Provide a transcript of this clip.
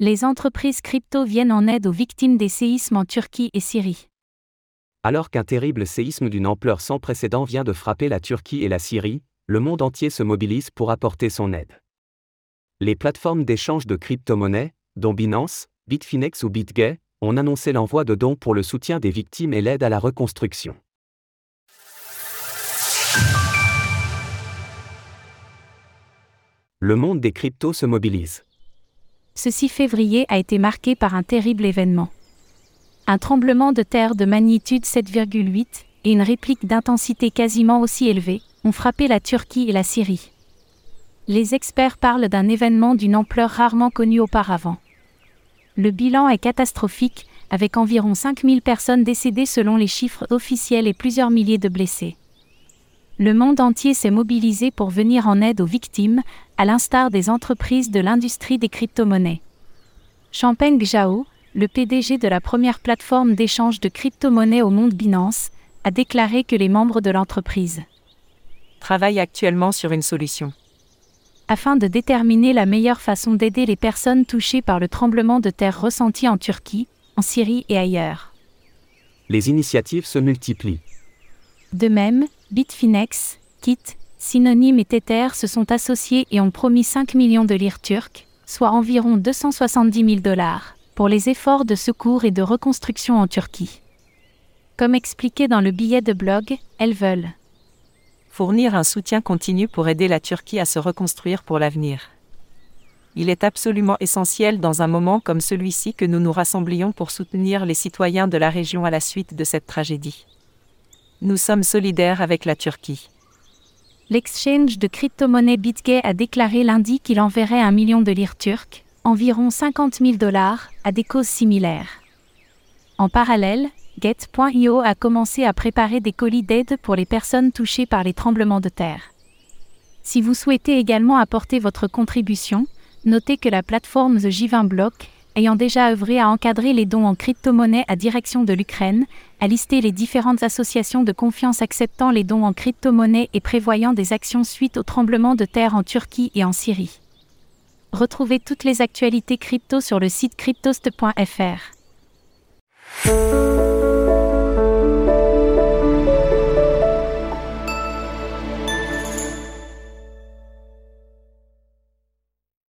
Les entreprises crypto viennent en aide aux victimes des séismes en Turquie et Syrie. Alors qu'un terrible séisme d'une ampleur sans précédent vient de frapper la Turquie et la Syrie, le monde entier se mobilise pour apporter son aide. Les plateformes d'échange de crypto-monnaies, dont Binance, Bitfinex ou BitGay, ont annoncé l'envoi de dons pour le soutien des victimes et l'aide à la reconstruction. Le monde des cryptos se mobilise. Ce 6 février a été marqué par un terrible événement. Un tremblement de terre de magnitude 7,8 et une réplique d'intensité quasiment aussi élevée ont frappé la Turquie et la Syrie. Les experts parlent d'un événement d'une ampleur rarement connue auparavant. Le bilan est catastrophique, avec environ 5000 personnes décédées selon les chiffres officiels et plusieurs milliers de blessés le monde entier s'est mobilisé pour venir en aide aux victimes, à l'instar des entreprises de l'industrie des crypto-monnaies. Champagne Zhao, le PDG de la première plateforme d'échange de crypto-monnaies au monde Binance, a déclaré que les membres de l'entreprise travaillent actuellement sur une solution. Afin de déterminer la meilleure façon d'aider les personnes touchées par le tremblement de terre ressenti en Turquie, en Syrie et ailleurs. Les initiatives se multiplient. De même, Bitfinex, Kit, Synonyme et Tether se sont associés et ont promis 5 millions de lire turques, soit environ 270 000 dollars, pour les efforts de secours et de reconstruction en Turquie. Comme expliqué dans le billet de blog, elles veulent fournir un soutien continu pour aider la Turquie à se reconstruire pour l'avenir. Il est absolument essentiel dans un moment comme celui-ci que nous nous rassemblions pour soutenir les citoyens de la région à la suite de cette tragédie. Nous sommes solidaires avec la Turquie. L'exchange de crypto-monnaie BitGay a déclaré lundi qu'il enverrait un million de lire turques, environ 50 000 dollars, à des causes similaires. En parallèle, Get.io a commencé à préparer des colis d'aide pour les personnes touchées par les tremblements de terre. Si vous souhaitez également apporter votre contribution, notez que la plateforme The J20 Block ayant déjà œuvré à encadrer les dons en crypto-monnaie à direction de l'Ukraine, à lister les différentes associations de confiance acceptant les dons en crypto-monnaie et prévoyant des actions suite au tremblement de terre en Turquie et en Syrie. Retrouvez toutes les actualités crypto sur le site cryptost.fr.